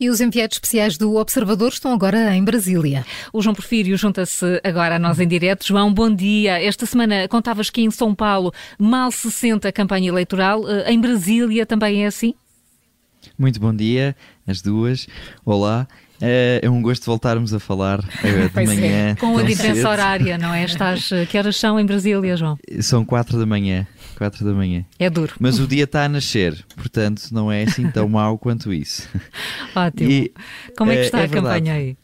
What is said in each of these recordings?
E os enviados especiais do Observador estão agora em Brasília. O João Porfírio junta-se agora a nós em direto. João, bom dia. Esta semana contavas que em São Paulo mal se sente a campanha eleitoral. Eh, em Brasília também é assim? Muito bom dia, as duas. Olá. É, é um gosto voltarmos a falar eh, de manhã. É. Com a diferença horária, não é? Estás, eh, que horas são em Brasília, João? São quatro da manhã. Quatro da manhã. É duro. Mas o dia está a nascer, portanto não é assim tão mau quanto isso. Ótimo. E, Como é que está é, é a campanha aí?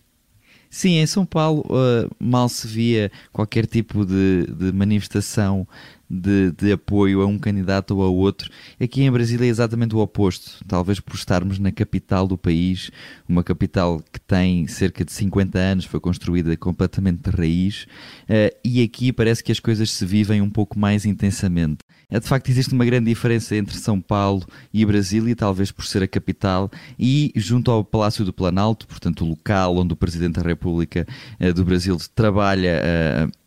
Sim, em São Paulo uh, mal se via qualquer tipo de, de manifestação de, de, apoio a um candidato ou a outro. Aqui em Brasília é exatamente o oposto. Talvez por estarmos na capital do país, uma capital que tem cerca de 50 anos, foi construída completamente de raiz, uh, e aqui parece que as coisas se vivem um pouco mais intensamente. É, de facto, existe uma grande diferença entre São Paulo e Brasília, talvez por ser a capital, e junto ao Palácio do Planalto, portanto, o local onde o Presidente da República uh, do Brasil trabalha. Uh,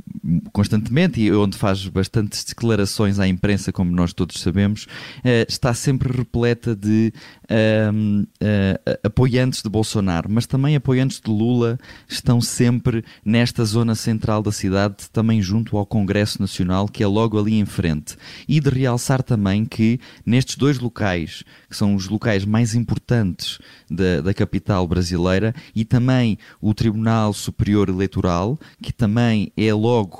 constantemente e onde faz bastantes declarações à imprensa, como nós todos sabemos, uh, está sempre repleta de uh, uh, apoiantes de Bolsonaro, mas também apoiantes de Lula estão sempre nesta zona central da cidade, também junto ao Congresso Nacional, que é logo ali em frente. E de realçar também que nestes dois locais, que são os locais mais importantes da, da capital brasileira, e também o Tribunal Superior Eleitoral, que também é logo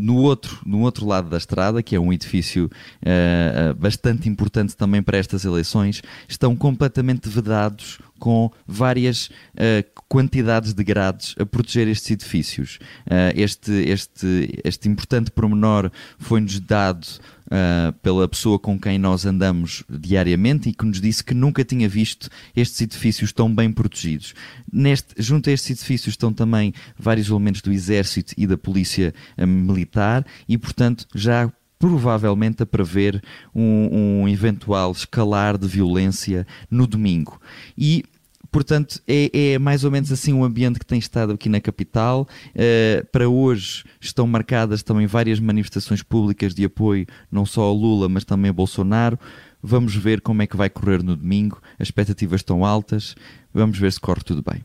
no outro, no outro lado da estrada, que é um edifício uh, bastante importante também para estas eleições, estão completamente vedados com várias uh, quantidades de grades a proteger estes edifícios. Uh, este, este, este importante promenor foi-nos dado uh, pela pessoa com quem nós andamos diariamente e que nos disse que nunca tinha visto estes edifícios tão bem protegidos. Neste, junto a estes edifícios estão também vários elementos do Exército e da Polícia Militar e, portanto, já provavelmente a prever um, um, eventual escalar de violência no domingo. E Portanto, é, é, mais ou menos assim o ambiente que tem estado aqui na capital. Uh, para hoje estão marcadas também várias manifestações públicas de apoio, não só ao Lula, mas também a Bolsonaro. Vamos ver como é que vai correr no domingo. As expectativas estão altas. Vamos ver se corre tudo bem.